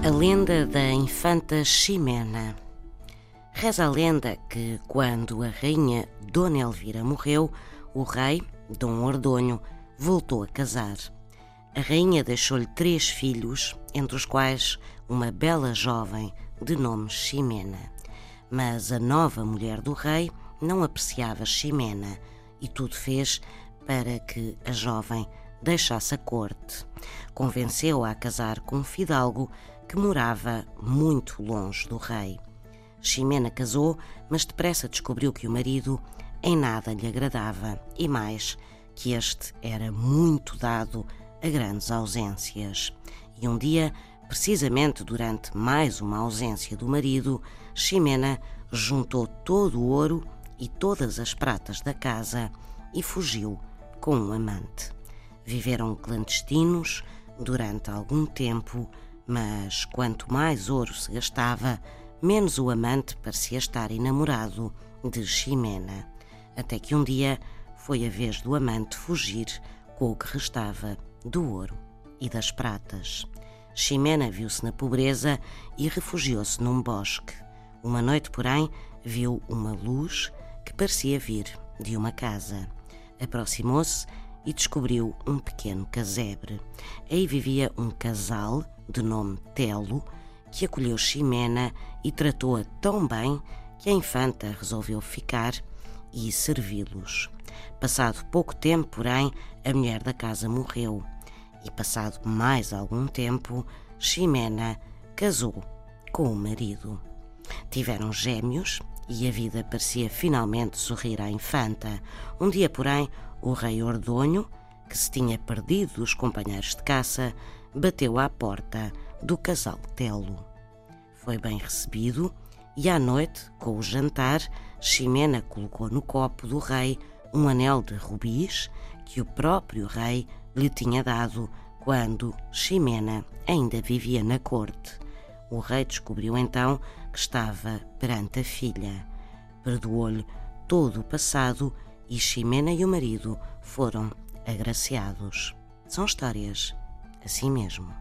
A lenda da infanta Ximena. Reza a lenda que, quando a rainha Dona Elvira morreu, o rei, Dom Ordonho, voltou a casar. A rainha deixou-lhe três filhos, entre os quais uma bela jovem de nome Ximena. Mas a nova mulher do rei não apreciava Ximena e tudo fez para que a jovem deixasse a corte. Convenceu-a a casar com um fidalgo que morava muito longe do rei. Ximena casou, mas depressa descobriu que o marido em nada lhe agradava e mais que este era muito dado a grandes ausências. E um dia, precisamente durante mais uma ausência do marido, Ximena juntou todo o ouro e todas as pratas da casa e fugiu com um amante. Viveram clandestinos durante algum tempo, mas quanto mais ouro se gastava, menos o amante parecia estar enamorado de Ximena. Até que um dia foi a vez do amante fugir com o que restava do ouro e das pratas. Ximena viu-se na pobreza e refugiou-se num bosque. Uma noite, porém, viu uma luz que parecia vir de uma casa. Aproximou-se e descobriu um pequeno casebre. Aí vivia um casal de nome Telo que acolheu Ximena e tratou-a tão bem que a infanta resolveu ficar e servi-los. Passado pouco tempo, porém, a mulher da casa morreu e, passado mais algum tempo, Ximena casou com o marido. Tiveram gêmeos e a vida parecia finalmente sorrir à infanta. Um dia, porém, o rei Ordonho, que se tinha perdido dos companheiros de caça, bateu à porta do casal Telo. Foi bem recebido e à noite, com o jantar, Ximena colocou no copo do rei um anel de rubis que o próprio rei lhe tinha dado quando Ximena ainda vivia na corte. O rei descobriu então que estava perante a filha. Perdoou-lhe todo o passado e Ximena e o marido foram agraciados. São histórias, assim mesmo.